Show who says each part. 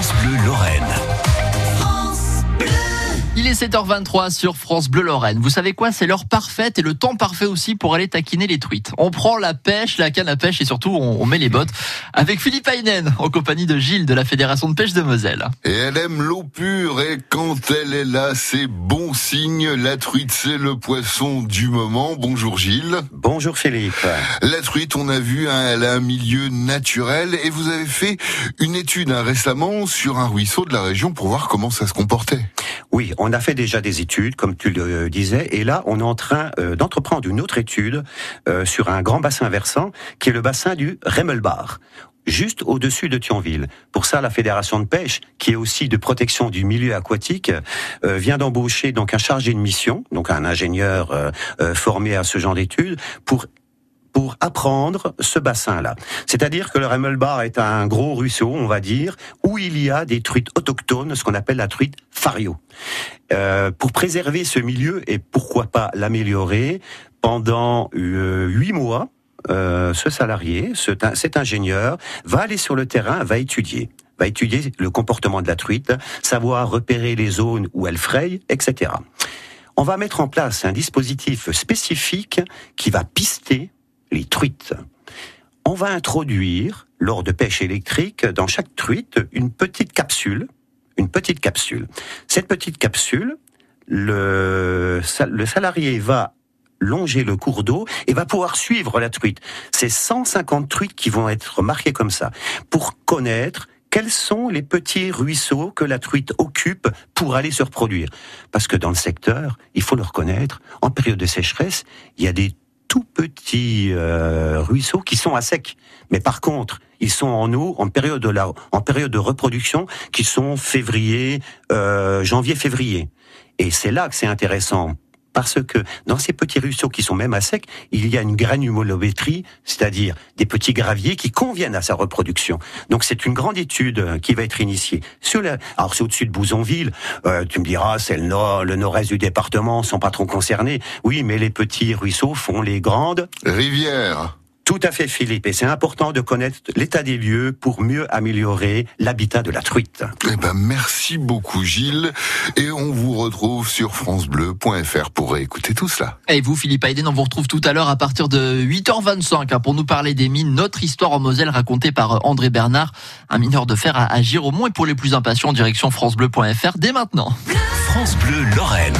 Speaker 1: Bleu Lorraine.
Speaker 2: Est 7h23 sur France Bleu Lorraine. Vous savez quoi? C'est l'heure parfaite et le temps parfait aussi pour aller taquiner les truites. On prend la pêche, la canne à pêche et surtout on, met les bottes avec Philippe Aynen en compagnie de Gilles de la Fédération de pêche de Moselle.
Speaker 3: Et elle aime l'eau pure et quand elle est là, c'est bon signe. La truite, c'est le poisson du moment. Bonjour Gilles.
Speaker 4: Bonjour Philippe.
Speaker 3: La truite, on a vu, hein, elle a un milieu naturel et vous avez fait une étude hein, récemment sur un ruisseau de la région pour voir comment ça se comportait.
Speaker 4: Oui, on a fait déjà des études, comme tu le disais, et là, on est en train euh, d'entreprendre une autre étude euh, sur un grand bassin versant, qui est le bassin du Remmelbach juste au-dessus de Thionville. Pour ça, la Fédération de pêche, qui est aussi de protection du milieu aquatique, euh, vient d'embaucher donc un chargé de mission, donc un ingénieur formé à ce genre d'études, pour pour apprendre ce bassin-là. C'est-à-dire que le Remmelbach est un gros ruisseau, on va dire, où il y a des truites autochtones, ce qu'on appelle la truite fario. Euh, pour préserver ce milieu et pourquoi pas l'améliorer, pendant euh, huit mois, euh, ce salarié, cet ingénieur, va aller sur le terrain, va étudier va étudier le comportement de la truite, savoir repérer les zones où elle fraye, etc. On va mettre en place un dispositif spécifique qui va pister les truites. On va introduire, lors de pêche électrique, dans chaque truite, une petite capsule. Une petite capsule. Cette petite capsule, le, salarié va longer le cours d'eau et va pouvoir suivre la truite. C'est 150 truites qui vont être marquées comme ça pour connaître quels sont les petits ruisseaux que la truite occupe pour aller se reproduire. Parce que dans le secteur, il faut le reconnaître, en période de sécheresse, il y a des tout petits euh, ruisseaux qui sont à sec. Mais par contre, ils sont en eau en période de la, en période de reproduction, qui sont février, euh, janvier-février. Et c'est là que c'est intéressant parce que dans ces petits ruisseaux qui sont même à sec, il y a une granulométrie, c'est-à-dire des petits graviers qui conviennent à sa reproduction. Donc c'est une grande étude euh, qui va être initiée. Sur la... Alors c'est au-dessus de Bouzonville, euh, tu me diras, c'est le nord, le nord-est du département, sont pas trop concernés. Oui, mais les petits ruisseaux font les grandes
Speaker 3: rivières.
Speaker 4: Tout à fait, Philippe. Et c'est important de connaître l'état des lieux pour mieux améliorer l'habitat de la truite.
Speaker 3: Eh ben, merci beaucoup, Gilles. Et on vous retrouve sur FranceBleu.fr pour écouter tout cela.
Speaker 2: Et vous, Philippe Hayden, on vous retrouve tout à l'heure à partir de 8h25 hein, pour nous parler des mines. Notre histoire en Moselle racontée par André Bernard, un mineur de fer à, à Giromont. Et pour les plus impatients, direction FranceBleu.fr dès maintenant.
Speaker 1: France Bleu Lorraine.